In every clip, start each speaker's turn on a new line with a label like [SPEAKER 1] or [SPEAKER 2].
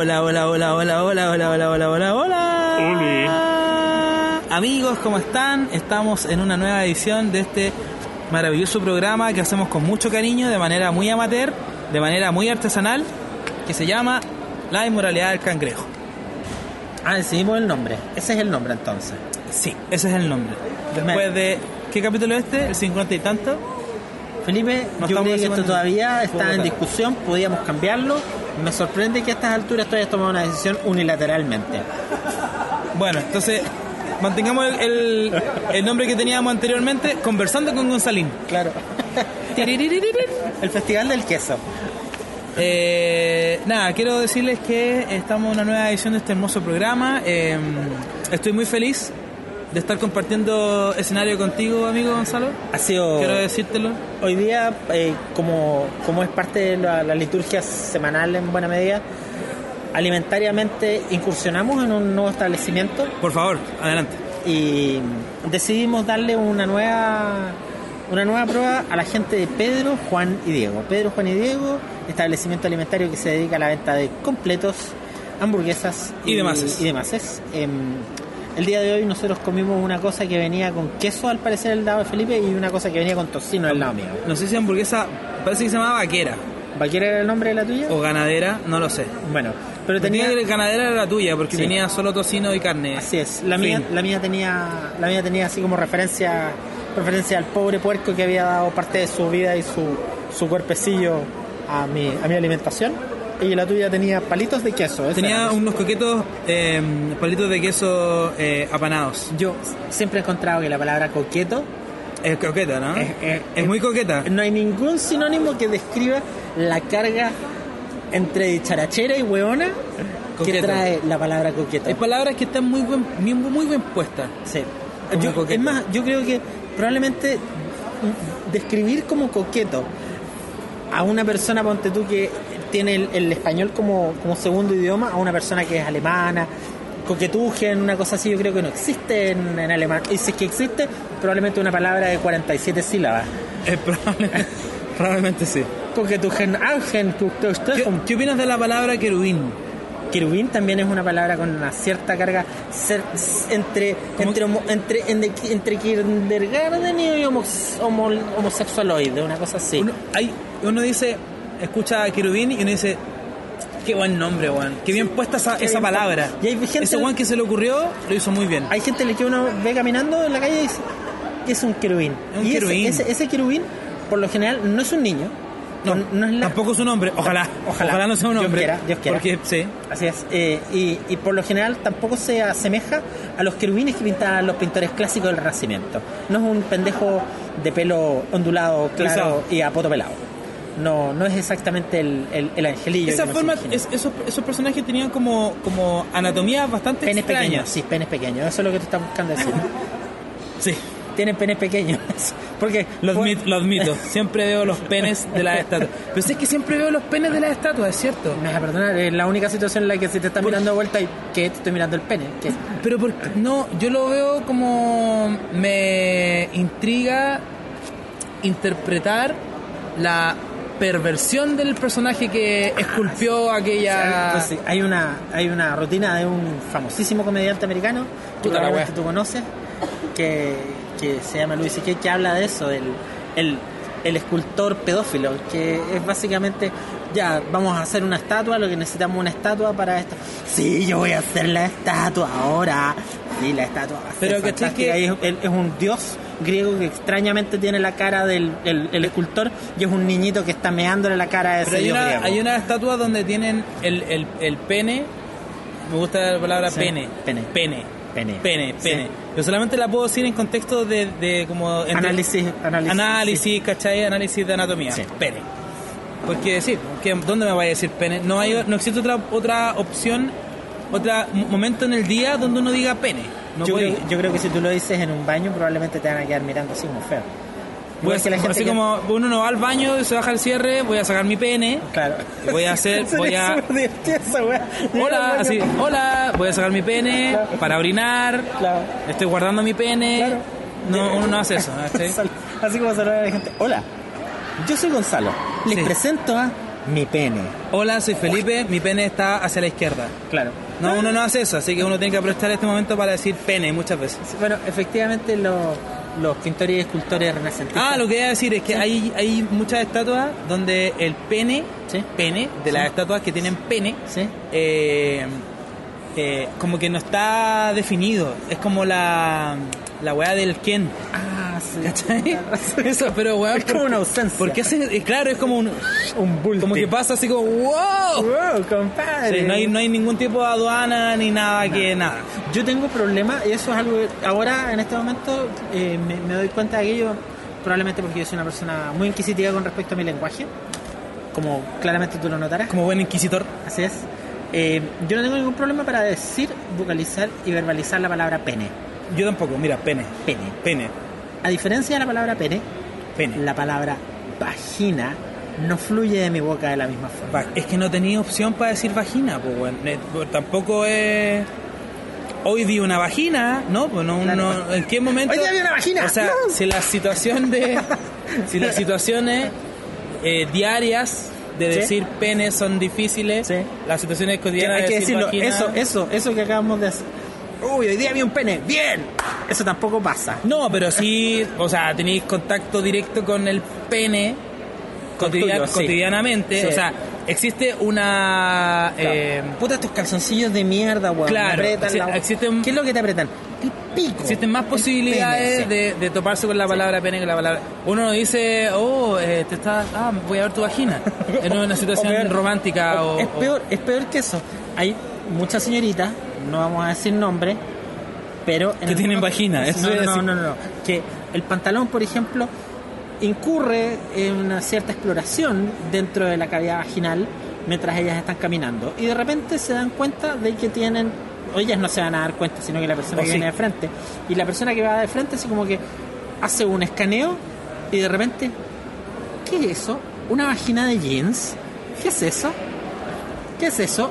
[SPEAKER 1] hola, hola, hola, hola, hola, hola, hola, hola, hola, hola. Amigos, ¿cómo están? Estamos en una nueva edición de este maravilloso programa que hacemos con mucho cariño, de manera muy amateur, de manera muy artesanal, que se llama La inmoralidad del cangrejo.
[SPEAKER 2] Ah, decidimos el nombre. Ese es el nombre entonces.
[SPEAKER 1] Sí, ese es el nombre. Después de... ¿Qué capítulo es este? ¿El 50 y tanto?
[SPEAKER 2] Felipe,
[SPEAKER 1] No
[SPEAKER 2] yo creo que esto todavía está en discusión, podíamos cambiarlo. Me sorprende que a estas alturas tú hayas tomado una decisión unilateralmente.
[SPEAKER 1] Bueno, entonces mantengamos el, el- el nombre que teníamos anteriormente, conversando con Gonzalín.
[SPEAKER 2] Claro. El Festival del Queso.
[SPEAKER 1] Eh, nada, quiero decirles que estamos en una nueva edición de este hermoso programa. Eh, estoy muy feliz de estar compartiendo escenario contigo, amigo Gonzalo.
[SPEAKER 2] Ha sido...
[SPEAKER 1] Quiero decírtelo.
[SPEAKER 2] Hoy día, eh, como, como es parte de la, la liturgia semanal en buena medida, alimentariamente incursionamos en un nuevo establecimiento
[SPEAKER 1] Por favor, adelante.
[SPEAKER 2] y decidimos darle una nueva una nueva prueba a la gente de Pedro, Juan y Diego. Pedro, Juan y Diego, establecimiento alimentario que se dedica a la venta de completos, hamburguesas
[SPEAKER 1] Y demases.
[SPEAKER 2] Y demases. Em, el día de hoy nosotros comimos una cosa que venía con queso, al parecer, del lado de Felipe, y una cosa que venía con tocino del lado mío.
[SPEAKER 1] No sé si hamburguesa, parece que se llamaba vaquera
[SPEAKER 2] ¿Vaquera era el nombre de la tuya?
[SPEAKER 1] o ganadera, no lo sé.
[SPEAKER 2] Bueno, pero
[SPEAKER 1] Tenía
[SPEAKER 2] tenía...
[SPEAKER 1] que ganadera era la tuya porque
[SPEAKER 2] Sí.
[SPEAKER 1] venía solo tocino y carne.
[SPEAKER 2] Así es, la mía, la mía tenía, la mía tenía así como referencia, referencia al pobre puerco que había dado parte de su vida y su, su cuerpecillo a mi, a mi alimentación. Y la tuya tenía palitos de queso.
[SPEAKER 1] Tenía
[SPEAKER 2] era.
[SPEAKER 1] unos coquetos eh, palitos de queso eh, apanados.
[SPEAKER 2] Yo siempre he encontrado que la palabra coqueto
[SPEAKER 1] Es coqueta, ¿no?
[SPEAKER 2] Es- es-
[SPEAKER 1] es muy coqueta.
[SPEAKER 2] no hay ningún sinónimo que describa la carga entre dicharachera y hueona que
[SPEAKER 1] Coqueto.
[SPEAKER 2] trae la palabra coqueto.
[SPEAKER 1] Hay palabras que están muy buen, muy, muy bien puestas.
[SPEAKER 2] Sí. Yo- es más, yo creo que probablemente describir como coqueto a una persona, ponte tú, que tiene el, el español como, como segundo idioma, a una persona que es alemana, coquetujen, una cosa así, yo creo que no existe en, en alemán. Y si es que existe, probablemente una palabra de 47 sílabas.
[SPEAKER 1] Eh, probablemente, probablemente sí.
[SPEAKER 2] Coquetujen, Augen,
[SPEAKER 1] ¿Qué, qué opinas de la palabra querubín?
[SPEAKER 2] Querubín también es una palabra con una cierta carga cer- entre entre entre entre, entre kindergarten y homos- homo- homosexualoide, una cosa así.
[SPEAKER 1] Uno, hay, uno dice, escucha a querubín y uno dice, qué buen nombre, Juan. Qué bien puesta esa, esa
[SPEAKER 2] bien
[SPEAKER 1] palabra.
[SPEAKER 2] Y hay gente-
[SPEAKER 1] Ese Juan que se le ocurrió lo hizo muy bien.
[SPEAKER 2] Hay gente que uno ve caminando en la calle y dice es un querubín.
[SPEAKER 1] Es un
[SPEAKER 2] y ese-
[SPEAKER 1] querubín.
[SPEAKER 2] Ese, ese querubín, por lo general, no es un niño.
[SPEAKER 1] No,
[SPEAKER 2] no es la-
[SPEAKER 1] tampoco su nombre. Ojalá,
[SPEAKER 2] Ojalá.
[SPEAKER 1] ojalá, no sea un
[SPEAKER 2] Dios
[SPEAKER 1] hombre.
[SPEAKER 2] quiera, Dios quiera.
[SPEAKER 1] Porque, sí.
[SPEAKER 2] Así es. eh, y, y por lo general tampoco se asemeja a los querubines que pintaban los pintores clásicos del Renacimiento. No es un pendejo de pelo ondulado, claro, y a poto pelado. No, no es exactamente el, el, el angelillo.
[SPEAKER 1] Esa forma, es- esos, esos personajes tenían como, como anatomías bastante
[SPEAKER 2] Penes
[SPEAKER 1] extrañas.
[SPEAKER 2] pequeños, sí, penes pequeños. Eso es lo que tú estás buscando decir.
[SPEAKER 1] Sí,
[SPEAKER 2] Tienen penes pequeños. Porque
[SPEAKER 1] lo admito, lo admito. Siempre veo los penes de las estatuas. Pero si es que siempre veo los penes de las estatuas, es cierto.
[SPEAKER 2] Me vas a perdonar, es la única situación en la que se te está mirando de vuelta y que te estoy mirando el pene. que
[SPEAKER 1] Pero por- no, yo lo veo como me intriga interpretar la perversión del personaje que esculpió aquella.
[SPEAKER 2] Pues sí, hay una hay una rutina de un famosísimo comediante americano que probablemente tú conoces que, que se llama Louis C.K. que habla de eso del el, el escultor pedófilo que es básicamente ya vamos a hacer una estatua lo que necesitamos una estatua para esto sí yo voy a hacer la estatua ahora y la estatua va a ser
[SPEAKER 1] Pero ¿cachai
[SPEAKER 2] fantástica.
[SPEAKER 1] que-
[SPEAKER 2] es un dios griego que extrañamente tiene la cara del el, el escultor y es un niñito que está meándole la cara a ese
[SPEAKER 1] hay una,
[SPEAKER 2] griego
[SPEAKER 1] hay una estatua donde tienen el, el, el pene. Me gusta la palabra
[SPEAKER 2] Sí,
[SPEAKER 1] pene.
[SPEAKER 2] pene.
[SPEAKER 1] Pene.
[SPEAKER 2] Pene.
[SPEAKER 1] Pene,
[SPEAKER 2] Sí.
[SPEAKER 1] pene. Yo solamente la puedo decir en contexto de, de como...
[SPEAKER 2] Análisis, análisis,
[SPEAKER 1] Análisis, ¿cachai? Análisis de anatomía. Pene. Porque sí, porque ¿dónde me vaya a decir pene? No hay, no existe otra otra opción, otro momento en el día donde uno diga pene. No
[SPEAKER 2] yo, creo, yo creo que si tú lo dices en un baño, probablemente te van a quedar mirando así como feo. La gente
[SPEAKER 1] así
[SPEAKER 2] que-
[SPEAKER 1] como uno no va al baño, se baja el cierre, voy a sacar mi pene,
[SPEAKER 2] Claro.
[SPEAKER 1] voy a hacer, voy a... Hola, así, hola, voy a sacar mi pene
[SPEAKER 2] Claro.
[SPEAKER 1] para orinar,
[SPEAKER 2] Claro.
[SPEAKER 1] estoy guardando mi pene.
[SPEAKER 2] Claro.
[SPEAKER 1] No, uno no hace eso.
[SPEAKER 2] Así como saludar a la gente. Hola, yo soy Gonzalo. Les
[SPEAKER 1] Sí.
[SPEAKER 2] presento a mi pene.
[SPEAKER 1] Hola, soy Felipe, mi pene está hacia la izquierda.
[SPEAKER 2] Claro.
[SPEAKER 1] No, uno no hace eso, así que uno tiene que aprovechar este momento para decir pene muchas veces.
[SPEAKER 2] Bueno, efectivamente los, los pintores y escultores renacentistas.
[SPEAKER 1] Ah, lo que iba a decir es que hay, hay muchas estatuas donde el pene,
[SPEAKER 2] Sí.
[SPEAKER 1] pene, de las
[SPEAKER 2] Sí.
[SPEAKER 1] estatuas que tienen pene, eh, eh, como que no está definido. Es como la, la weá del Ken.
[SPEAKER 2] Ah,
[SPEAKER 1] ¿Cachai? Eso, pero weón.
[SPEAKER 2] Es como
[SPEAKER 1] ¿por-
[SPEAKER 2] una ausencia.
[SPEAKER 1] ¿Por qué hace- eh, Claro, es como un.
[SPEAKER 2] Un bulto.
[SPEAKER 1] Como que pasa así como ¡Wow!
[SPEAKER 2] Wow, compadre.
[SPEAKER 1] Sí, no, hay, no hay ningún tipo de aduana ni nada que nada.
[SPEAKER 2] Yo tengo problemas, y eso es algo que ahora, en este momento, eh, me, me doy cuenta de aquello, probablemente porque yo soy una persona muy inquisitiva con respecto a mi lenguaje, como claramente tú lo notarás.
[SPEAKER 1] Como buen inquisitor.
[SPEAKER 2] Así es. Eh, yo no tengo ningún problema para decir, vocalizar y verbalizar la palabra pene.
[SPEAKER 1] Yo tampoco, mira, pene.
[SPEAKER 2] Pene.
[SPEAKER 1] Pene.
[SPEAKER 2] A diferencia de la palabra pene,
[SPEAKER 1] Pene.
[SPEAKER 2] la palabra vagina no fluye de mi boca de la misma forma.
[SPEAKER 1] Es que no tenía opción para decir vagina, pues bueno. Eh, pues, Tampoco es. Hoy vi una vagina, ¿no? Pues no,
[SPEAKER 2] Claro.
[SPEAKER 1] no- ¿En qué momento?
[SPEAKER 2] Hoy día vi una vagina.
[SPEAKER 1] O sea,
[SPEAKER 2] No.
[SPEAKER 1] si la situación de. si las situaciones eh, diarias de
[SPEAKER 2] Sí.
[SPEAKER 1] decir pene son difíciles,
[SPEAKER 2] Sí.
[SPEAKER 1] las situaciones cotidianas
[SPEAKER 2] hay
[SPEAKER 1] de
[SPEAKER 2] que
[SPEAKER 1] decir
[SPEAKER 2] decirlo,
[SPEAKER 1] vagina-
[SPEAKER 2] eso, eso, eso que acabamos de hacer. Uy, hoy día vi un pene, bien. Eso tampoco pasa.
[SPEAKER 1] No, pero sí, o sea, tenéis contacto directo con el pene cotidian-
[SPEAKER 2] tuyo, sí.
[SPEAKER 1] cotidianamente.
[SPEAKER 2] Sí.
[SPEAKER 1] O sea, existe una. eh,
[SPEAKER 2] Puta, estos calzoncillos de mierda, weón.
[SPEAKER 1] Claro, exi-
[SPEAKER 2] la-
[SPEAKER 1] existen-
[SPEAKER 2] ¿Qué es lo que te apretan? El pico.
[SPEAKER 1] Existen más posibilidades
[SPEAKER 2] pene, sí.
[SPEAKER 1] de, toparse con la palabra pene que la palabra. Uno no dice, oh, eh, te está, ah, voy a ver tu vagina. En una situación
[SPEAKER 2] O peor-
[SPEAKER 1] romántica o.
[SPEAKER 2] es peor, es peor que eso. Hay muchas señoritas, no vamos a decir nombre, pero en
[SPEAKER 1] Que tienen vagina, eso
[SPEAKER 2] No,
[SPEAKER 1] a
[SPEAKER 2] no, no, no, no. Que el pantalón, por ejemplo, incurre en una cierta exploración dentro de la cavidad vaginal mientras ellas están caminando y de repente se dan cuenta de que tienen o ellas no se van a dar cuenta sino que la persona
[SPEAKER 1] O
[SPEAKER 2] que
[SPEAKER 1] sí.
[SPEAKER 2] viene de frente y la persona que va de frente así como que hace un escaneo y de repente ¿qué es eso? ¿una vagina de jeans? ¿qué es eso? ¿qué es eso?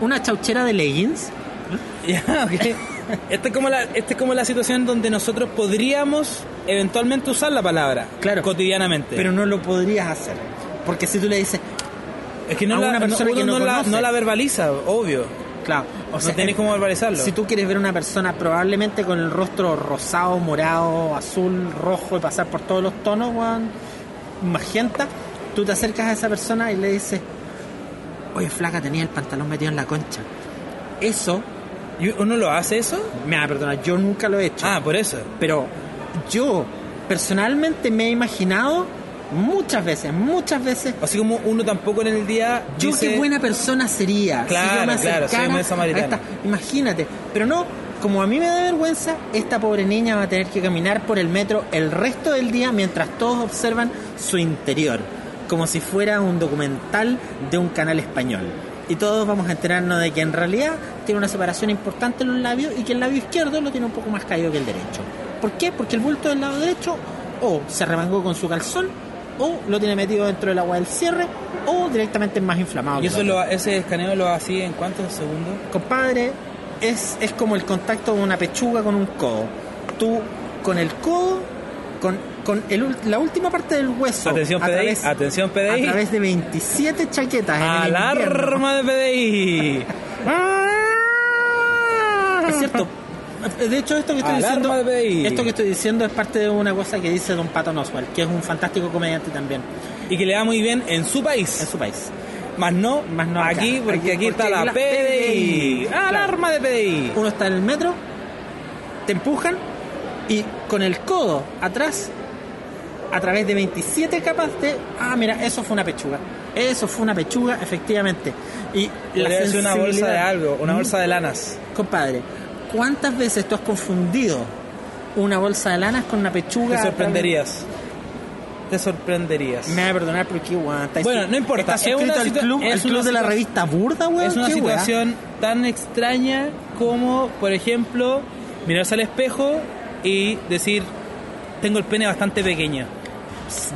[SPEAKER 2] ¿una chauchera de leggings?
[SPEAKER 1] Ya. Esta es, como la, esta es como la situación donde nosotros podríamos eventualmente usar la palabra.
[SPEAKER 2] Claro.
[SPEAKER 1] Cotidianamente.
[SPEAKER 2] pero no lo podrías hacer porque si tú le dices
[SPEAKER 1] es que no,
[SPEAKER 2] a
[SPEAKER 1] la,
[SPEAKER 2] una persona
[SPEAKER 1] no-
[SPEAKER 2] que no
[SPEAKER 1] no, la,
[SPEAKER 2] conoce.
[SPEAKER 1] no la verbaliza, obvio.
[SPEAKER 2] claro o
[SPEAKER 1] no tenés cómo verbalizarlo.
[SPEAKER 2] Si tú quieres ver una persona probablemente con el rostro rosado, morado, azul, rojo y pasar por todos los tonos, weón, magenta, tú te acercas a esa persona y le dices, oye flaca, tenía el pantalón metido en la concha. Eso,
[SPEAKER 1] ¿Y ¿Uno lo hace eso?
[SPEAKER 2] me va a perdonar, yo nunca lo he hecho.
[SPEAKER 1] Ah, por eso.
[SPEAKER 2] Pero yo personalmente me he imaginado muchas veces, muchas veces,
[SPEAKER 1] Así como uno tampoco en el día.
[SPEAKER 2] yo
[SPEAKER 1] dice-
[SPEAKER 2] qué buena persona sería
[SPEAKER 1] Claro,
[SPEAKER 2] si yo me
[SPEAKER 1] claro, soy samaritano.
[SPEAKER 2] esta- imagínate pero no como a mí me da vergüenza esta pobre niña va a tener que caminar por el metro el resto del día mientras todos observan su interior como si fuera un documental de un canal español y todos vamos a enterarnos de que en realidad tiene una separación importante en los labios y que el labio izquierdo lo tiene un poco más caído que el derecho ¿por qué? porque el bulto del lado derecho o se remangó con su calzón o lo tiene metido dentro del agua del cierre o directamente es más inflamado
[SPEAKER 1] Y eso lo, ese escaneo lo hacía en cuántos segundos?
[SPEAKER 2] compadre es, es como el contacto de una pechuga con un codo tú con el codo con, con el la última parte del hueso
[SPEAKER 1] Atención
[SPEAKER 2] a
[SPEAKER 1] PDI,
[SPEAKER 2] través,
[SPEAKER 1] atención
[SPEAKER 2] a
[SPEAKER 1] PDI.
[SPEAKER 2] través de 27 chaquetas en.
[SPEAKER 1] ¡Alarma de PDI!
[SPEAKER 2] Es cierto. De hecho, esto que estoy
[SPEAKER 1] Alarma
[SPEAKER 2] diciendo,
[SPEAKER 1] de PDI.
[SPEAKER 2] esto que estoy diciendo es parte de una cosa que dice Don Patton Oswalt, que es un fantástico comediante también
[SPEAKER 1] Y que le va muy bien en su
[SPEAKER 2] en
[SPEAKER 1] país.
[SPEAKER 2] su país.
[SPEAKER 1] Más no,
[SPEAKER 2] Más no acá.
[SPEAKER 1] aquí, porque
[SPEAKER 2] Aquí-
[SPEAKER 1] aquí, está
[SPEAKER 2] porque
[SPEAKER 1] la
[SPEAKER 2] la
[SPEAKER 1] PDI.
[SPEAKER 2] PDI.
[SPEAKER 1] ¡Alarma de PDI!
[SPEAKER 2] Uno está en el metro, te empujan y con el codo atrás, a través de 27 capas de. Ah, mira, eso fue una pechuga. Eso fue una pechuga, efectivamente. Y la
[SPEAKER 1] ser una bolsa de algo, una bolsa de lanas.
[SPEAKER 2] Compadre, ¿cuántas veces tú has confundido una bolsa de lanas con una pechuga?
[SPEAKER 1] Te sorprenderías. Te sorprenderías.
[SPEAKER 2] Me va a perdonar porque, weón, está
[SPEAKER 1] Bueno, no importa,
[SPEAKER 2] Estás
[SPEAKER 1] es
[SPEAKER 2] suscrito
[SPEAKER 1] una
[SPEAKER 2] al club,
[SPEAKER 1] es
[SPEAKER 2] al club de la revista Burda, weón.
[SPEAKER 1] Es una situación tan extraña como, por ejemplo, mirarse al espejo y decir, tengo el pene bastante pequeño.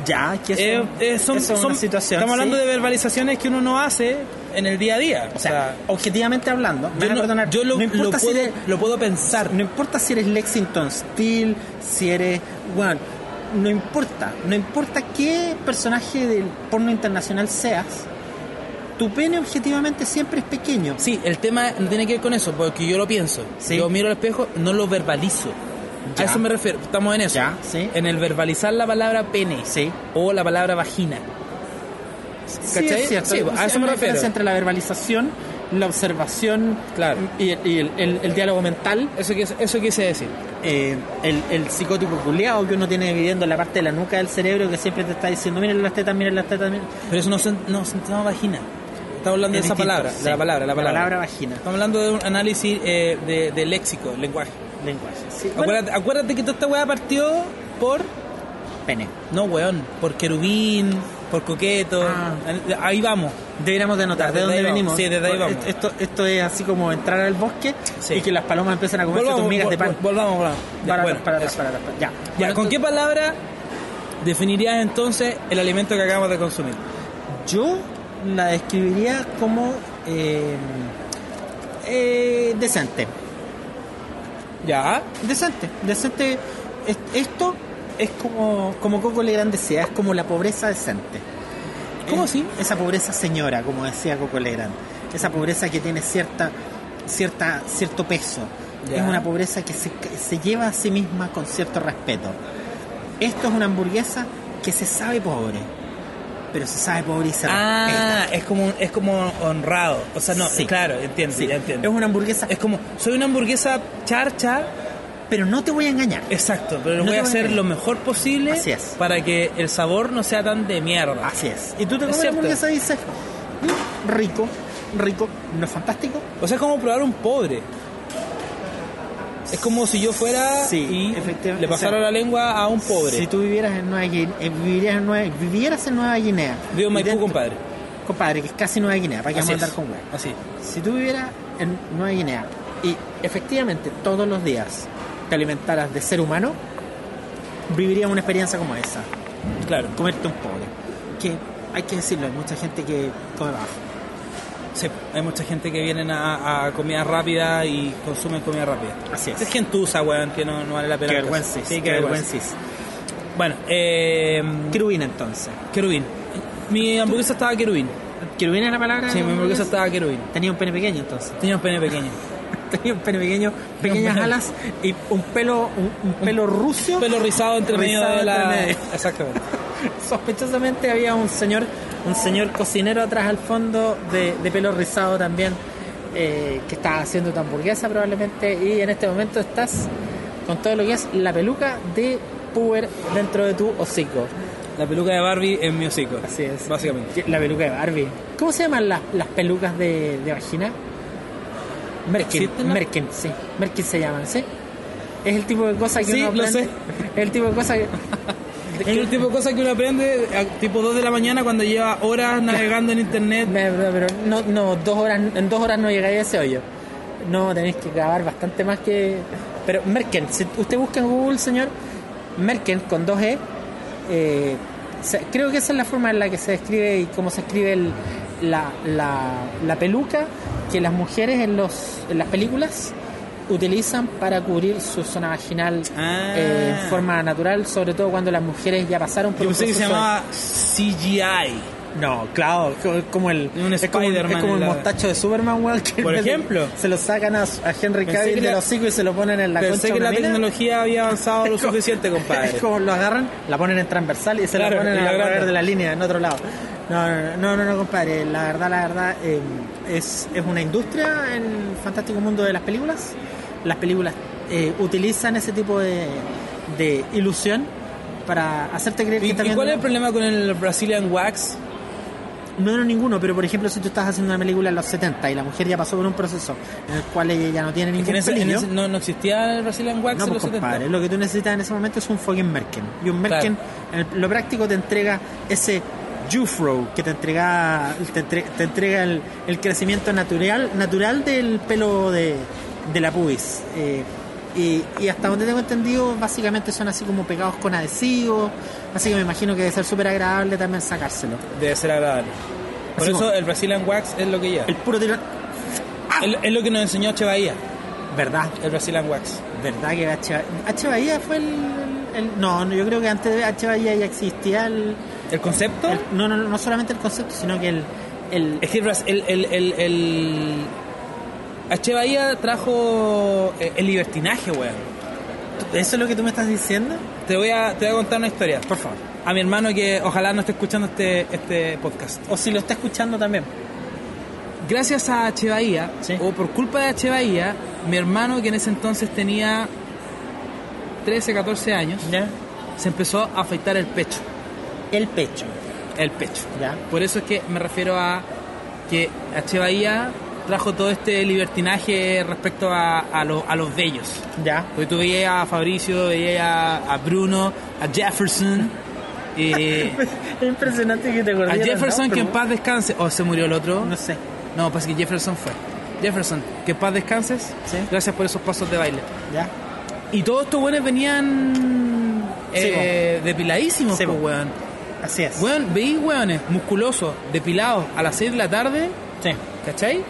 [SPEAKER 2] Ya, que eso,
[SPEAKER 1] Eh, eh, son, son-
[SPEAKER 2] situación.
[SPEAKER 1] estamos hablando
[SPEAKER 2] sí.
[SPEAKER 1] de verbalizaciones que uno no hace en el día a día.
[SPEAKER 2] O sea, objetivamente hablando,
[SPEAKER 1] yo, no-
[SPEAKER 2] perdonar,
[SPEAKER 1] yo lo,
[SPEAKER 2] no importa
[SPEAKER 1] lo
[SPEAKER 2] si
[SPEAKER 1] puedo,
[SPEAKER 2] eres-
[SPEAKER 1] lo puedo pensar.
[SPEAKER 2] No importa si eres Lexington Steel, si eres. Bueno, no importa. No importa qué personaje del porno internacional seas, tu pene objetivamente siempre es pequeño.
[SPEAKER 1] Sí, el tema no tiene que ver con eso, porque yo lo pienso.
[SPEAKER 2] Sí.
[SPEAKER 1] Yo miro al espejo, no lo verbalizo.
[SPEAKER 2] Ya.
[SPEAKER 1] A eso me refiero, estamos en eso.
[SPEAKER 2] Ya, sí.
[SPEAKER 1] En el verbalizar la palabra pene
[SPEAKER 2] Sí.
[SPEAKER 1] o la palabra vagina.
[SPEAKER 2] Sí,
[SPEAKER 1] ¿Cachai?
[SPEAKER 2] es cierto.
[SPEAKER 1] Sí, a eso me
[SPEAKER 2] la
[SPEAKER 1] refiero.
[SPEAKER 2] entre la verbalización, la observación
[SPEAKER 1] Claro.
[SPEAKER 2] y, el, y el- el- el diálogo mental,
[SPEAKER 1] Eso, eso quise decir.
[SPEAKER 2] eh, el, psicótico culiado que uno tiene viviendo en la parte de la nuca del cerebro que siempre te está diciendo, miren las tetas, miren las tetas, miren.
[SPEAKER 1] Pero eso no se, no se llama vagina. Estamos hablando
[SPEAKER 2] Es
[SPEAKER 1] de esa
[SPEAKER 2] distinto,
[SPEAKER 1] palabra,
[SPEAKER 2] sí.
[SPEAKER 1] de la palabra, la palabra.
[SPEAKER 2] vagina,
[SPEAKER 1] Estamos hablando de un análisis eh, de, de léxico, lenguaje.
[SPEAKER 2] Lenguaje. Sí, bueno,
[SPEAKER 1] Acuérdate, que toda esta weá partió por.
[SPEAKER 2] pene.
[SPEAKER 1] No, weón. Por querubín, por coqueto.
[SPEAKER 2] Ah.
[SPEAKER 1] Ahí vamos.
[SPEAKER 2] Deberíamos de anotar de dónde venimos.
[SPEAKER 1] Sí, desde ahí vamos.
[SPEAKER 2] Esto, esto es así como entrar al bosque
[SPEAKER 1] Sí.
[SPEAKER 2] y que las palomas empiezan a
[SPEAKER 1] Volvamos,
[SPEAKER 2] tus migas de pan.
[SPEAKER 1] vol- volvamos, volvamos.
[SPEAKER 2] Para,
[SPEAKER 1] bueno,
[SPEAKER 2] para, para. Ya.
[SPEAKER 1] Ya,
[SPEAKER 2] Bueno,
[SPEAKER 1] ¿Con qué palabra definirías entonces el alimento que acabamos de consumir?
[SPEAKER 2] Yo la describiría como eh, eh, decente.
[SPEAKER 1] Ya.
[SPEAKER 2] Decente. Decente. Es- Esto es como, como Coco Legrand decía, es como la pobreza decente.
[SPEAKER 1] ¿Cómo
[SPEAKER 2] Es-
[SPEAKER 1] así?
[SPEAKER 2] Esa pobreza señora, como decía Coco Legrand. Esa pobreza que tiene cierta, cierta, cierto peso.
[SPEAKER 1] Ya.
[SPEAKER 2] Es una pobreza que se, que se lleva a sí misma con cierto respeto. Esto es una hamburguesa que se sabe pobre, pero se sabe pobre y se
[SPEAKER 1] Ah, es como, es como honrado. O sea, no,
[SPEAKER 2] Sí.
[SPEAKER 1] claro, entiendo,
[SPEAKER 2] respeta.
[SPEAKER 1] ya
[SPEAKER 2] Sí,
[SPEAKER 1] entiendo.
[SPEAKER 2] Es una hamburguesa,
[SPEAKER 1] Es como, soy una hamburguesa charcha,
[SPEAKER 2] pero no te voy a engañar.
[SPEAKER 1] exacto, pero
[SPEAKER 2] No
[SPEAKER 1] voy
[SPEAKER 2] te
[SPEAKER 1] a
[SPEAKER 2] voy a
[SPEAKER 1] hacer
[SPEAKER 2] engañar.
[SPEAKER 1] lo mejor posible
[SPEAKER 2] Así es.
[SPEAKER 1] para que el sabor no sea tan de mierda.
[SPEAKER 2] Así es. Y tú te
[SPEAKER 1] Es
[SPEAKER 2] comes la
[SPEAKER 1] cierto.
[SPEAKER 2] hamburguesa y dices, "Mm, rico, rico, no es fantástico.
[SPEAKER 1] O sea, es como probar un pobre. Es como si yo fuera
[SPEAKER 2] Sí,
[SPEAKER 1] y
[SPEAKER 2] efectivamente.
[SPEAKER 1] le pasara
[SPEAKER 2] O sea,
[SPEAKER 1] la lengua a un pobre.
[SPEAKER 2] Si tú vivieras en Nueva Guinea, eh, vivirías en Nueva, vivieras en Nueva Guinea.
[SPEAKER 1] Vivo en Maipú,
[SPEAKER 2] dentro-
[SPEAKER 1] compadre.
[SPEAKER 2] Compadre, que es casi Nueva Guinea, para que vamos a andar con hueá.
[SPEAKER 1] Así.
[SPEAKER 2] Si tú vivieras en Nueva Guinea y efectivamente todos los días te alimentaras de ser humano, vivirías una experiencia como esa.
[SPEAKER 1] Claro.
[SPEAKER 2] Comerte un pobre. Que hay que decirlo, hay mucha gente que come bajo.
[SPEAKER 1] Sí, hay mucha gente que vienen a, a comida rápida y consumen comida rápida.
[SPEAKER 2] Así es.
[SPEAKER 1] Es gentuza, weón, que no, no vale la pena.
[SPEAKER 2] Qué vergüenza.
[SPEAKER 1] Sí,
[SPEAKER 2] qué
[SPEAKER 1] vergüenza. Bueno, eh,
[SPEAKER 2] Querubín entonces.
[SPEAKER 1] querubín. Mi hamburguesa estaba querubín.
[SPEAKER 2] ¿Querubín es la palabra?
[SPEAKER 1] Sí, mi hamburguesa estaba querubín.
[SPEAKER 2] Tenía un pene pequeño entonces.
[SPEAKER 1] Tenía un pene pequeño.
[SPEAKER 2] Tenía un pene pequeño, pequeñas
[SPEAKER 1] pene.
[SPEAKER 2] alas y un pelo, un, un pelo rucio.
[SPEAKER 1] Pelo rizado entre medio de la.
[SPEAKER 2] entre medio.
[SPEAKER 1] Exactamente.
[SPEAKER 2] Sospechosamente había un señor, un señor cocinero atrás al fondo de, de pelo rizado también, eh, que estaba haciendo tu hamburguesa probablemente, y en este momento estás con todo lo que es la peluca de puber dentro de tu hocico.
[SPEAKER 1] La peluca de Barbie en mi hocico.
[SPEAKER 2] Así es.
[SPEAKER 1] Básicamente.
[SPEAKER 2] La peluca de Barbie. ¿Cómo se llaman las, las pelucas de, de vagina? Merkin.
[SPEAKER 1] ¿Existen las-
[SPEAKER 2] Merkin, sí. Merkin se llaman, ¿sí? Es el tipo de cosa que
[SPEAKER 1] Sí,
[SPEAKER 2] uno
[SPEAKER 1] lo
[SPEAKER 2] aprende-
[SPEAKER 1] sé.
[SPEAKER 2] Es el tipo de cosa que...
[SPEAKER 1] Es el tipo de cosas que uno aprende tipo 2 de la mañana cuando lleva horas navegando en internet.
[SPEAKER 2] Pero, no, no, dos horas, en dos horas no llegáis a ese hoyo. No, tenéis que grabar bastante más que... Pero Merken, si usted busca en Google, señor, Merken con dos E, eh, se- creo que esa es la forma en la que se describe y cómo se escribe la, la, la peluca que las mujeres en, los, en las películas utilizan para cubrir su zona vaginal
[SPEAKER 1] Ah.
[SPEAKER 2] eh, en forma natural, sobre todo cuando las mujeres ya pasaron por
[SPEAKER 1] Yo
[SPEAKER 2] un
[SPEAKER 1] pensé que se
[SPEAKER 2] de-
[SPEAKER 1] llamaba CGI.
[SPEAKER 2] no, claro, co- como el,
[SPEAKER 1] Un
[SPEAKER 2] es como, es como el
[SPEAKER 1] la-
[SPEAKER 2] mostacho de Superman, weón, que
[SPEAKER 1] Por
[SPEAKER 2] de-
[SPEAKER 1] ejemplo.
[SPEAKER 2] se lo sacan a, a Henry Cavill del
[SPEAKER 1] la-
[SPEAKER 2] hocico y se lo ponen en la
[SPEAKER 1] Pensé
[SPEAKER 2] concha
[SPEAKER 1] que
[SPEAKER 2] de
[SPEAKER 1] la
[SPEAKER 2] mina.
[SPEAKER 1] tecnología había avanzado lo suficiente, compadre.
[SPEAKER 2] Es como lo agarran, la ponen en transversal y se
[SPEAKER 1] Claro,
[SPEAKER 2] la ponen a
[SPEAKER 1] la
[SPEAKER 2] de la línea, en otro lado. No, no, no, no, no, compadre. La verdad, la verdad, eh, es, es una industria en el fantástico mundo de las películas. Las películas eh, utilizan ese tipo de, de ilusión para hacerte creer
[SPEAKER 1] ¿Y,
[SPEAKER 2] que estás
[SPEAKER 1] y cuál es el problema con el Brazilian Wax?
[SPEAKER 2] No, no, ninguno, pero por ejemplo, si tú estás haciendo una película en los 70 y la mujer ya pasó por un proceso en el cual ella ya no tiene ningún
[SPEAKER 1] en ese- en ese- no, no existía el Brazilian Wax
[SPEAKER 2] no,
[SPEAKER 1] en
[SPEAKER 2] pues
[SPEAKER 1] los 70.
[SPEAKER 2] compadre, lo que tú necesitas en ese momento es un fucking Merken. Y un Merken, en el- lo práctico te entrega ese Jufro que te entrega te, entre- te entrega el, el crecimiento natural natural del pelo de, de la pubis. Eh, y, y hasta donde tengo entendido, básicamente son así como pegados con adhesivos. Así que me imagino que debe ser súper agradable también sacárselo.
[SPEAKER 1] Debe ser agradable. Por
[SPEAKER 2] Así
[SPEAKER 1] eso
[SPEAKER 2] como-
[SPEAKER 1] el Brazilian Wax es lo que lleva.
[SPEAKER 2] El puro tirón.
[SPEAKER 1] Es, es lo que nos enseñó H. Bahía,
[SPEAKER 2] ¿Verdad?
[SPEAKER 1] el Brazilian Wax.
[SPEAKER 2] ¿Verdad que H. H. Bahía fue el, el- No, yo creo que antes de H. Bahía ya existía el.
[SPEAKER 1] ¿El concepto?
[SPEAKER 2] el- no, no, no solamente el concepto, sino que el, el,
[SPEAKER 1] Es que el, Bras- el, el, el, el- H. Bahía trajo eh, el libertinaje, weón.
[SPEAKER 2] ¿Eso es lo que tú me estás diciendo?
[SPEAKER 1] Te voy, a, te voy a contar una historia, por favor. A mi hermano que ojalá no esté escuchando este, este podcast.
[SPEAKER 2] O si lo está escuchando también.
[SPEAKER 1] Gracias a H. Bahía,
[SPEAKER 2] Sí.
[SPEAKER 1] o por culpa de H. Bahía, mi hermano que en ese entonces tenía 13, 14 años,
[SPEAKER 2] ¿Ya?
[SPEAKER 1] se empezó a afeitar el pecho.
[SPEAKER 2] El pecho.
[SPEAKER 1] El pecho.
[SPEAKER 2] ¿Ya?
[SPEAKER 1] Por eso es que me refiero a que H. Bahía trajo todo este libertinaje respecto a, a, lo- a los bellos.
[SPEAKER 2] ¿Ya?
[SPEAKER 1] Porque tú veías a Fabricio, veías a, a Bruno, a Jefferson. eh,
[SPEAKER 2] Es impresionante que te
[SPEAKER 1] a
[SPEAKER 2] acordé.
[SPEAKER 1] Jefferson que en paz descanse. O se murió el otro.
[SPEAKER 2] No sé.
[SPEAKER 1] No, pasa que Jefferson fue. Jefferson, que en paz descanses.
[SPEAKER 2] Sí.
[SPEAKER 1] Gracias por esos pasos de baile.
[SPEAKER 2] ¿Ya?
[SPEAKER 1] Y todos estos buenos venían eh, depiladísimos,
[SPEAKER 2] Sí,
[SPEAKER 1] pues,
[SPEAKER 2] po.
[SPEAKER 1] weón.
[SPEAKER 2] Así es.
[SPEAKER 1] Weón, veí weones musculosos, depilados a las 6 de la tarde,
[SPEAKER 2] Sí.
[SPEAKER 1] ¿cachai?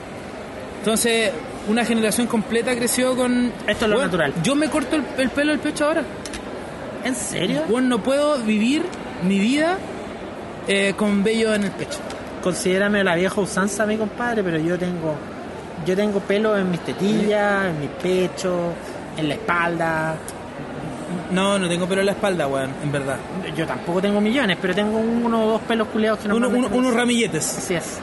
[SPEAKER 1] Entonces, una generación completa creció con...
[SPEAKER 2] Esto es lo natural.
[SPEAKER 1] Yo me corto el, el pelo del pecho ahora.
[SPEAKER 2] ¿En serio?
[SPEAKER 1] Weón, no puedo vivir mi vida eh, con vello en el pecho.
[SPEAKER 2] Considérame la vieja usanza, mi compadre, pero yo tengo yo tengo pelo en mis tetillas, en mi pecho, en la espalda.
[SPEAKER 1] No, no tengo pelo en la espalda, weón, en verdad.
[SPEAKER 2] Yo tampoco tengo millones, pero tengo uno o dos pelos culeados que
[SPEAKER 1] Uno-
[SPEAKER 2] normalmente
[SPEAKER 1] uno-
[SPEAKER 2] no
[SPEAKER 1] unos ramilletes.
[SPEAKER 2] Así es.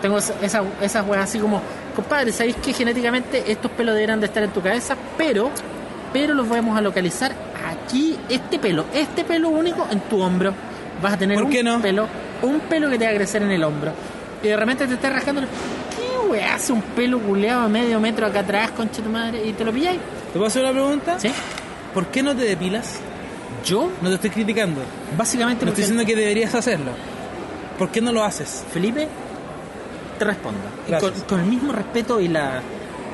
[SPEAKER 2] Tengo esa- esas esas weas así como, compadre, ¿sabéis que genéticamente estos pelos deberán de estar en tu cabeza? Pero, pero los vamos a localizar aquí, este pelo, este pelo único en tu hombro. Vas a tener
[SPEAKER 1] ¿Por
[SPEAKER 2] un
[SPEAKER 1] no?
[SPEAKER 2] pelo, un pelo que te va a crecer en el hombro. Y de repente te estás rascando. ¿Qué hace un pelo culeado a medio metro acá atrás, concha tu madre? Y te lo pilláis.
[SPEAKER 1] ¿Te puedo hacer una pregunta?
[SPEAKER 2] ¿Sí?
[SPEAKER 1] ¿Por qué no te depilas?
[SPEAKER 2] Yo,
[SPEAKER 1] No te estoy criticando.
[SPEAKER 2] básicamente,
[SPEAKER 1] No estoy diciendo que deberías hacerlo. ¿Por qué no lo haces?
[SPEAKER 2] Felipe, te
[SPEAKER 1] Gracias.
[SPEAKER 2] Con, con el mismo respeto y la.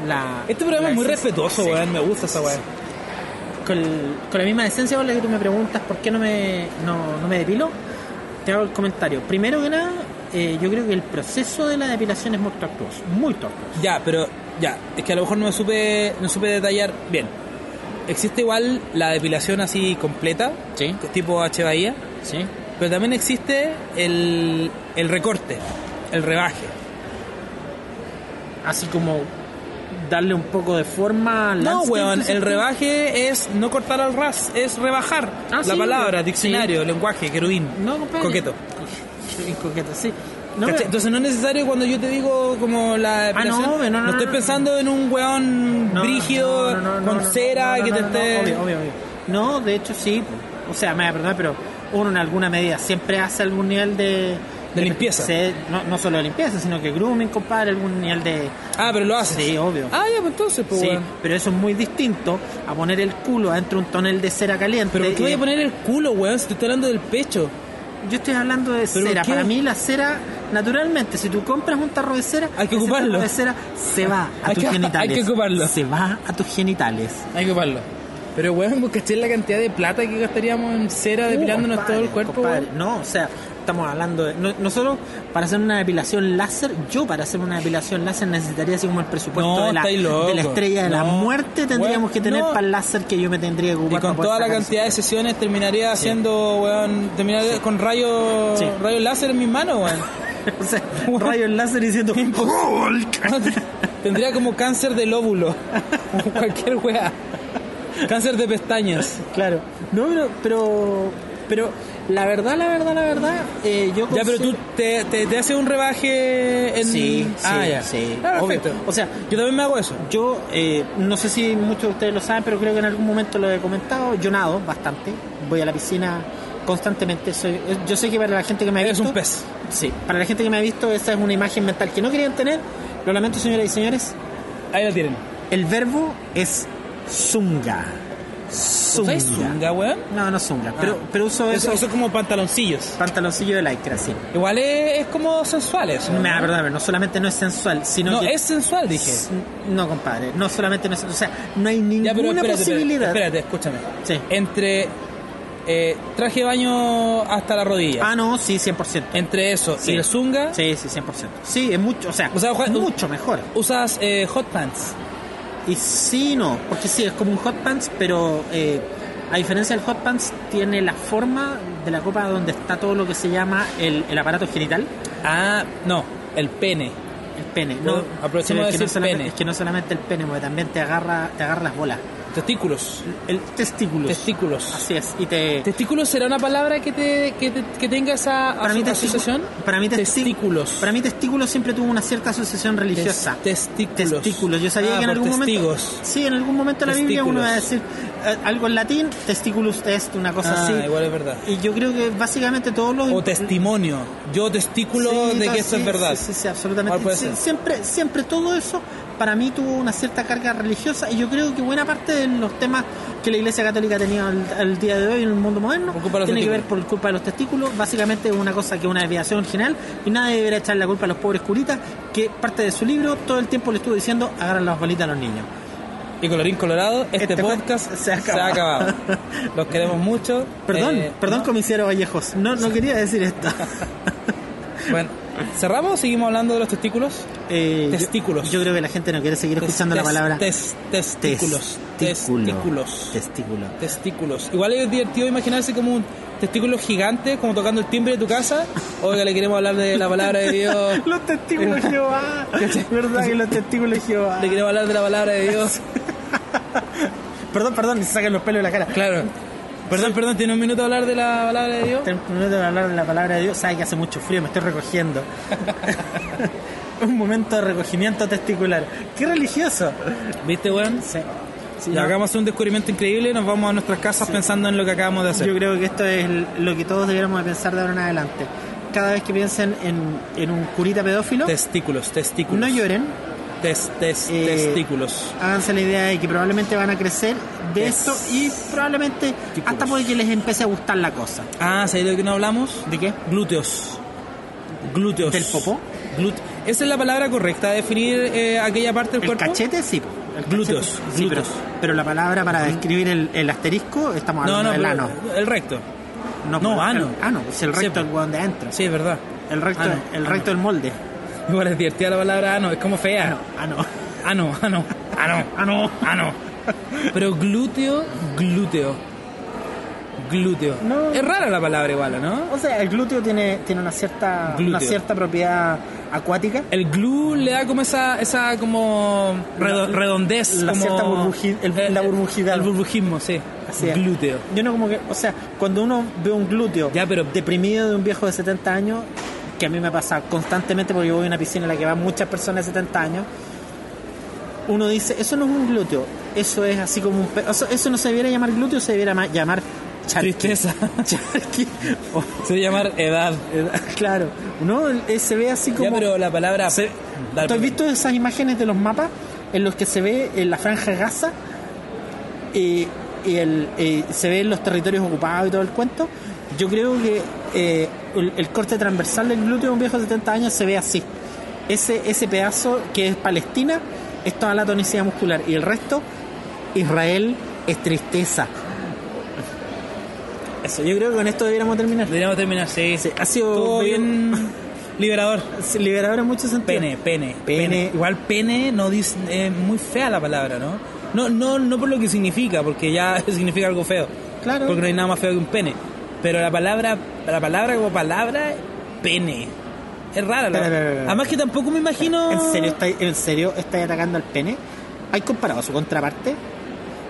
[SPEAKER 2] la
[SPEAKER 1] Este programa
[SPEAKER 2] la
[SPEAKER 1] es muy
[SPEAKER 2] esencia-
[SPEAKER 1] respetuoso,
[SPEAKER 2] Sí.
[SPEAKER 1] weón. Me gusta esa weón.
[SPEAKER 2] con, con la misma esencia la que tú me preguntas por qué no me, no, no me depilo, te hago el comentario. Primero que nada, eh, yo creo que el proceso de la depilación es muy tortuoso, muy tortuoso.
[SPEAKER 1] Ya, pero ya, es que a lo mejor no me supe, no supe detallar bien. Existe igual la depilación así completa,
[SPEAKER 2] Sí.
[SPEAKER 1] tipo H Bahía,
[SPEAKER 2] ¿Sí?
[SPEAKER 1] pero también existe el, el recorte, el rebaje.
[SPEAKER 2] Así como darle un poco de forma al
[SPEAKER 1] No, weón,
[SPEAKER 2] ¿dices
[SPEAKER 1] el rebaje es no cortar al ras, es rebajar
[SPEAKER 2] Ah,
[SPEAKER 1] la
[SPEAKER 2] sí,
[SPEAKER 1] palabra, diccionario, lenguaje, querubín,
[SPEAKER 2] No, compadre.
[SPEAKER 1] coqueto.
[SPEAKER 2] Sí, coqueto, sí. No, pero-
[SPEAKER 1] Entonces no es necesario cuando yo te digo como la
[SPEAKER 2] Ah, no, no, no, no,
[SPEAKER 1] estoy pensando en un weón brígido con cera que te esté...
[SPEAKER 2] obvio, obvio, obvio. No, de hecho sí. O sea, me voy a perdonar, pero uno en alguna medida siempre hace algún nivel de...
[SPEAKER 1] De limpieza.
[SPEAKER 2] se- no, no solo de limpieza, sino que grooming, compadre, algún nivel de...
[SPEAKER 1] Ah, pero lo haces.
[SPEAKER 2] Sí, obvio.
[SPEAKER 1] Ah, ya, pues entonces, pues
[SPEAKER 2] sí, pero eso es muy distinto a poner el culo adentro de un tonel de cera caliente.
[SPEAKER 1] Pero ¿por qué voy a poner el culo, weón? Si te estoy hablando del pecho.
[SPEAKER 2] Yo estoy hablando de
[SPEAKER 1] ¿Pero
[SPEAKER 2] cera. Para mí la cera, naturalmente, si tú compras un tarro de cera,
[SPEAKER 1] Hay que ocuparlo.
[SPEAKER 2] tarro de cera se va a
[SPEAKER 1] Hay
[SPEAKER 2] tus
[SPEAKER 1] que-
[SPEAKER 2] genitales.
[SPEAKER 1] hay que ocuparlo.
[SPEAKER 2] Se va a tus genitales.
[SPEAKER 1] Hay que ocuparlo. Pero, weón, ¿vos caché la cantidad de plata que gastaríamos en cera depilándonos
[SPEAKER 2] Uh, compadre,
[SPEAKER 1] todo el cuerpo,
[SPEAKER 2] compadre. No, o sea, estamos hablando de. no- nosotros, para hacer una depilación láser, yo para hacer una depilación láser necesitaría así como el presupuesto
[SPEAKER 1] No,
[SPEAKER 2] de, la, de estrella de la muerte, tendríamos que tener
[SPEAKER 1] no.
[SPEAKER 2] para el láser que yo me tendría que
[SPEAKER 1] Y
[SPEAKER 2] ocupar.
[SPEAKER 1] con toda la cantidad de sesiones terminaría haciendo, weón, terminaría con rayos
[SPEAKER 2] Sí.
[SPEAKER 1] rayos láser en mis manos, weón.
[SPEAKER 2] o sea, un rayo láser diciendo.
[SPEAKER 1] Tendría como cáncer del óvulo. Cualquier weá. Cáncer de pestañas.
[SPEAKER 2] Claro. No, pero, pero, pero la verdad, la verdad, la verdad, eh, yo
[SPEAKER 1] Ya, pero tú te, te, te haces un rebaje en...
[SPEAKER 2] Sí,
[SPEAKER 1] ah,
[SPEAKER 2] sí,
[SPEAKER 1] ya.
[SPEAKER 2] sí,
[SPEAKER 1] Ah,
[SPEAKER 2] obvio.
[SPEAKER 1] perfecto.
[SPEAKER 2] O sea,
[SPEAKER 1] yo también me hago eso.
[SPEAKER 2] Yo, eh, no sé si muchos de ustedes lo saben, pero creo que en algún momento lo he comentado. Yo nado bastante, voy a la piscina constantemente. Soy, yo sé que para la gente que me ha
[SPEAKER 1] Eres
[SPEAKER 2] visto.
[SPEAKER 1] un pez.
[SPEAKER 2] Sí, para la gente que me ha visto, esa es una imagen mental que no querían tener. Lo lamento, señoras y señores.
[SPEAKER 1] Ahí la tienen.
[SPEAKER 2] El verbo es zunga. Zunga.
[SPEAKER 1] ¿Usáis zunga, weón?
[SPEAKER 2] No, no zunga, pero,
[SPEAKER 1] Ah.
[SPEAKER 2] pero uso
[SPEAKER 1] Eso,
[SPEAKER 2] eso.
[SPEAKER 1] eso es como pantaloncillos.
[SPEAKER 2] Pantaloncillo de lycra, sí.
[SPEAKER 1] Igual es, es como sensual eso. ¿no?
[SPEAKER 2] perdón, no solamente no es sensual, sino
[SPEAKER 1] No,
[SPEAKER 2] que.
[SPEAKER 1] es sensual, dije.
[SPEAKER 2] No, compadre, no solamente no es. O sea, no hay ninguna
[SPEAKER 1] Ya, pero espérate,
[SPEAKER 2] posibilidad.
[SPEAKER 1] espérate, espérate, escúchame.
[SPEAKER 2] Sí.
[SPEAKER 1] Entre eh, traje de baño hasta la rodilla,
[SPEAKER 2] Ah, no, sí, 100%.
[SPEAKER 1] entre eso
[SPEAKER 2] Sí.
[SPEAKER 1] y el zunga,
[SPEAKER 2] Sí, sí, 100%. Sí, es mucho, o sea,
[SPEAKER 1] O sea,
[SPEAKER 2] mucho mejor.
[SPEAKER 1] usas eh, hot pants.
[SPEAKER 2] Y sí, no, porque sí, es como un hot pants, pero eh, a diferencia del hot pants, tiene la forma de la copa donde está todo lo que se llama el, el aparato genital.
[SPEAKER 1] Ah, no. El pene.
[SPEAKER 2] El pene. No,
[SPEAKER 1] Aprovechemos de
[SPEAKER 2] no
[SPEAKER 1] pene.
[SPEAKER 2] es que no solamente el pene, porque también te agarra, te agarra las bolas.
[SPEAKER 1] Testículos.
[SPEAKER 2] El testículos.
[SPEAKER 1] Testículos.
[SPEAKER 2] Así es. Y te.
[SPEAKER 1] ¿Testículos será una palabra que, te, que, te- que tenga esa
[SPEAKER 2] para
[SPEAKER 1] aso- asociación?
[SPEAKER 2] para mí
[SPEAKER 1] testículos.
[SPEAKER 2] Para mí testículos siempre tuvo una cierta asociación religiosa.
[SPEAKER 1] Tes- testículos.
[SPEAKER 2] testículos. Yo sabía
[SPEAKER 1] Ah,
[SPEAKER 2] que en algún
[SPEAKER 1] testigos.
[SPEAKER 2] momento. Sí, en algún momento de la Biblia uno va a decir eh, algo en latín, testículos est, una cosa
[SPEAKER 1] Ah,
[SPEAKER 2] así.
[SPEAKER 1] igual es verdad.
[SPEAKER 2] Y yo creo que básicamente todos los.
[SPEAKER 1] O testimonio. Yo testículo
[SPEAKER 2] Sí,
[SPEAKER 1] de que
[SPEAKER 2] sí,
[SPEAKER 1] es verdad.
[SPEAKER 2] Sí, sí, sí, absolutamente. Siempre, siempre todo eso para mí tuvo una cierta carga religiosa y yo creo que buena parte de los temas que la Iglesia Católica tenía al, al día de hoy en el mundo moderno tiene que ver por culpa de los testículos. Básicamente es una cosa que es una desviación general y nadie debería echar la culpa a los pobres curitas que parte de su libro todo el tiempo le estuvo diciendo agarran las bolitas a los niños.
[SPEAKER 1] Y colorín colorado, este,
[SPEAKER 2] Este
[SPEAKER 1] podcast
[SPEAKER 2] se ha acabado.
[SPEAKER 1] acabado. Los queremos mucho.
[SPEAKER 2] Perdón,
[SPEAKER 1] Eh,
[SPEAKER 2] perdón
[SPEAKER 1] ¿no?
[SPEAKER 2] comisario Vallejos, no, no quería decir esto.
[SPEAKER 1] Bueno, ¿cerramos o seguimos hablando de los testículos?
[SPEAKER 2] Eh,
[SPEAKER 1] Testículos.
[SPEAKER 2] Yo, creo que la gente no quiere seguir escuchando
[SPEAKER 1] Tes-
[SPEAKER 2] la palabra
[SPEAKER 1] tes- testículos.
[SPEAKER 2] testículo.
[SPEAKER 1] Testículos.
[SPEAKER 2] Testículo.
[SPEAKER 1] Testículos. Igual es divertido imaginarse como un testículo gigante, como tocando el timbre de tu casa. Oiga, le queremos hablar de la palabra de Dios.
[SPEAKER 2] Los testículos de Jehová. ¿Verdad que los testículos de Jehová?
[SPEAKER 1] Le queremos hablar de la palabra de Dios.
[SPEAKER 2] Perdón, perdón, se sacan los pelos de la cara.
[SPEAKER 1] Claro. Perdón, perdón, ¿tiene un minuto a hablar de la palabra de Dios?
[SPEAKER 2] Tengo un minuto de hablar de la palabra de Dios. Sabe que hace mucho frío, me estoy recogiendo. un momento de recogimiento testicular. ¡Qué religioso!
[SPEAKER 1] ¿Viste, weón?
[SPEAKER 2] Sí. Sí, no,
[SPEAKER 1] hagamos un descubrimiento increíble, nos vamos a nuestras casas pensando en lo que acabamos de hacer.
[SPEAKER 2] Yo creo que esto es lo que todos deberíamos de pensar de ahora en adelante. Cada vez que piensen en, en un curita pedófilo,
[SPEAKER 1] Testículos, testículos.
[SPEAKER 2] no lloren,
[SPEAKER 1] Tes- tes-
[SPEAKER 2] Eh,
[SPEAKER 1] testículos.
[SPEAKER 2] háganse la idea de que probablemente van a crecer de esto y probablemente hasta puede que les empiece a gustar la cosa.
[SPEAKER 1] Ah, ¿sabes de que no hablamos?
[SPEAKER 2] ¿De qué?
[SPEAKER 1] Glúteos. Glúteos.
[SPEAKER 2] ¿Del popó?
[SPEAKER 1] Glute- ¿Esa es la palabra correcta de definir eh, aquella parte del
[SPEAKER 2] El
[SPEAKER 1] cuerpo?
[SPEAKER 2] cachete, sí. El
[SPEAKER 1] Glúteos,
[SPEAKER 2] cachete, sí, pero,
[SPEAKER 1] glúteos.
[SPEAKER 2] pero la palabra para describir el, el asterisco, estamos
[SPEAKER 1] No,
[SPEAKER 2] hablando
[SPEAKER 1] no,
[SPEAKER 2] del
[SPEAKER 1] pero
[SPEAKER 2] ano.
[SPEAKER 1] el recto.
[SPEAKER 2] No,
[SPEAKER 1] no, ano.
[SPEAKER 2] El, ano, es el
[SPEAKER 1] Sí,
[SPEAKER 2] recto
[SPEAKER 1] po.
[SPEAKER 2] el hueón de adentro.
[SPEAKER 1] Sí, es verdad.
[SPEAKER 2] El recto,
[SPEAKER 1] Ano,
[SPEAKER 2] el recto del molde.
[SPEAKER 1] Igual es divertida la palabra ano, es como fea.
[SPEAKER 2] Ano.
[SPEAKER 1] Ano, ano, ano, ano, ano. Pero glúteo, glúteo. Glúteo.
[SPEAKER 2] No.
[SPEAKER 1] Es rara la palabra igual, ¿no?
[SPEAKER 2] O sea, el glúteo tiene, tiene una cierta
[SPEAKER 1] Glúteo.
[SPEAKER 2] una cierta propiedad acuática.
[SPEAKER 1] El glue le da como esa, esa como
[SPEAKER 2] La-
[SPEAKER 1] redondez,
[SPEAKER 2] la
[SPEAKER 1] como
[SPEAKER 2] cierta burbuji- el- la burbujidad.
[SPEAKER 1] El burbujismo, sí.
[SPEAKER 2] Así.
[SPEAKER 1] Glúteo.
[SPEAKER 2] Yo no como que, o sea, cuando uno ve un glúteo
[SPEAKER 1] Ya, pero-
[SPEAKER 2] deprimido de un viejo de 70 años, que a mí me pasa constantemente porque yo voy a una piscina en la que van muchas personas de 70 años, uno dice, eso no es un glúteo, eso es así como un... Eso, eso no se debiera llamar glúteo, se debiera ma- llamar charqui.
[SPEAKER 1] Tristeza.
[SPEAKER 2] Charqui.
[SPEAKER 1] Se debe llamar edad.
[SPEAKER 2] eh, claro, ¿no? Eh, Se ve así como...
[SPEAKER 1] Ya, pero la palabra.
[SPEAKER 2] Se- ¿Tú has visto esas imágenes de los mapas en los que se ve en la franja Gaza y, y el, eh, se ven los territorios ocupados y todo el cuento? Yo creo que eh, el, el corte transversal del glúteo de un viejo de 70 años se ve así. Ese, ese pedazo que es Palestina es toda la tonicidad muscular y el resto, Israel, es tristeza. Eso, yo creo que con esto deberíamos terminar.
[SPEAKER 1] Deberíamos terminar, sí.
[SPEAKER 2] Sí, ha sido
[SPEAKER 1] Todo bien liberador.
[SPEAKER 2] Liberador en muchos sentidos.
[SPEAKER 1] Pene, pene,
[SPEAKER 2] Pene.
[SPEAKER 1] pene. Igual pene no dice, es muy fea la palabra, ¿no? No, no, no por lo que significa, porque ya significa algo feo.
[SPEAKER 2] Claro.
[SPEAKER 1] Porque no hay nada más feo que un pene. Pero la palabra, la palabra como palabra, pene. Es rara.
[SPEAKER 2] espera.
[SPEAKER 1] Además que tampoco me imagino.
[SPEAKER 2] ¿En serio estáis en serio estáis atacando al pene? ¿Hay comparado su contraparte?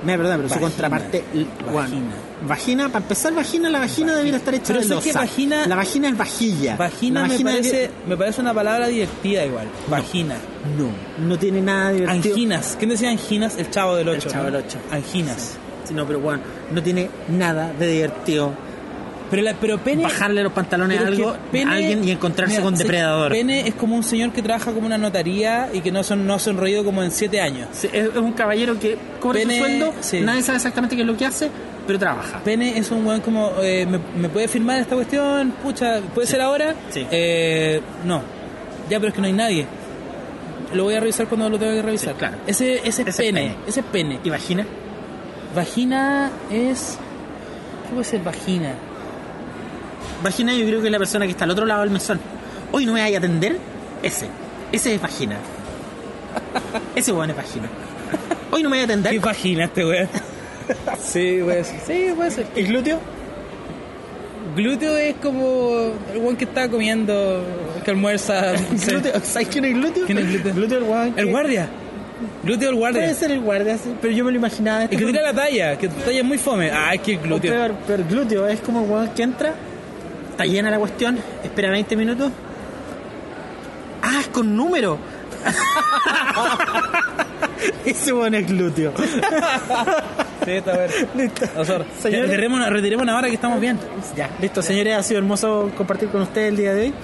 [SPEAKER 2] Me perdón, pero su
[SPEAKER 1] Vagina.
[SPEAKER 2] contraparte. l- bueno,
[SPEAKER 1] Vagina.
[SPEAKER 2] vagina, para empezar, vagina, la vagina debería estar hecha
[SPEAKER 1] Pero
[SPEAKER 2] de
[SPEAKER 1] sé que
[SPEAKER 2] losa.
[SPEAKER 1] vagina-
[SPEAKER 2] La vagina es vajilla.
[SPEAKER 1] Vagina, me, parece,
[SPEAKER 2] debería-
[SPEAKER 1] me parece una palabra divertida igual. Vagina.
[SPEAKER 2] No, no tiene nada divertido.
[SPEAKER 1] Anginas. ¿Quién decía anginas? El chavo del 8.
[SPEAKER 2] Chavo del Ocho.
[SPEAKER 1] Anginas.
[SPEAKER 2] Sí, no, pero bueno, no tiene nada de divertido.
[SPEAKER 1] Pero, la, pero pene.
[SPEAKER 2] Bajarle los pantalones a algo,
[SPEAKER 1] pene-
[SPEAKER 2] a alguien y encontrarse
[SPEAKER 1] mira,
[SPEAKER 2] con depredador.
[SPEAKER 1] Pene es como un señor que trabaja como una notaría y que no, son, no ha sonreído como en siete años.
[SPEAKER 2] Sí, es, es un caballero que cobra
[SPEAKER 1] Pene,
[SPEAKER 2] su sueldo,
[SPEAKER 1] sí.
[SPEAKER 2] nadie sabe exactamente qué es lo que hace, pero trabaja.
[SPEAKER 1] Pene es un buen como, eh, ¿me, me puede firmar esta cuestión? Pucha, ¿puede ser ahora?
[SPEAKER 2] Sí.
[SPEAKER 1] Eh, no. Ya, pero es que no hay nadie. Lo voy a revisar cuando lo tenga que revisar.
[SPEAKER 2] Sí, claro.
[SPEAKER 1] Ese, ese es
[SPEAKER 2] Ese es
[SPEAKER 1] pene.
[SPEAKER 2] pene.
[SPEAKER 1] Ese es pene.
[SPEAKER 2] ¿Y vagina?
[SPEAKER 1] Vagina es... ¿Qué puede ser vagina?
[SPEAKER 2] Vagina yo creo que es la persona que está al otro lado del mesón. Hoy no me vaya a atender. Ese. Ese es vagina. Ese weón es vagina. Hoy no me vaya a
[SPEAKER 1] ¿Qué
[SPEAKER 2] atender.
[SPEAKER 1] vagina este weón? sí, puede ser. Sí, puede ser.
[SPEAKER 2] ¿El glúteo?
[SPEAKER 1] Glúteo es como el weón que está comiendo, que almuerza. no sé.
[SPEAKER 2] Glúteo. ¿Sabes quién es glúteo?
[SPEAKER 1] ¿Quién es glúteo?
[SPEAKER 2] Glúteo el weón que-
[SPEAKER 1] El guardia. Glúteo el guardia.
[SPEAKER 2] Puede ser el guardia, sí, pero yo me lo imaginaba.
[SPEAKER 1] El que
[SPEAKER 2] este
[SPEAKER 1] tira la talla, que tu talla es muy fome. Ay, que
[SPEAKER 2] O
[SPEAKER 1] glúteo.
[SPEAKER 2] pero el glúteo es como el weón que entra, está llena la cuestión, espera 20 minutos. Ah, es con número. Ese weón es glúteo.
[SPEAKER 1] Sí, está bueno.
[SPEAKER 2] Listo.
[SPEAKER 1] Retiremos, retiremos ahora que estamos bien.
[SPEAKER 2] Ya, listo, señores, ha sido hermoso compartir con ustedes el día de hoy.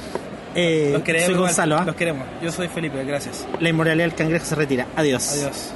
[SPEAKER 2] Eh,
[SPEAKER 1] Los queremos.
[SPEAKER 2] soy. Gonzalo, ¿ah?
[SPEAKER 1] Los queremos. Yo soy Felipe, gracias.
[SPEAKER 2] La inmoralidad del cangrejo se retira. Adiós.
[SPEAKER 1] Adiós.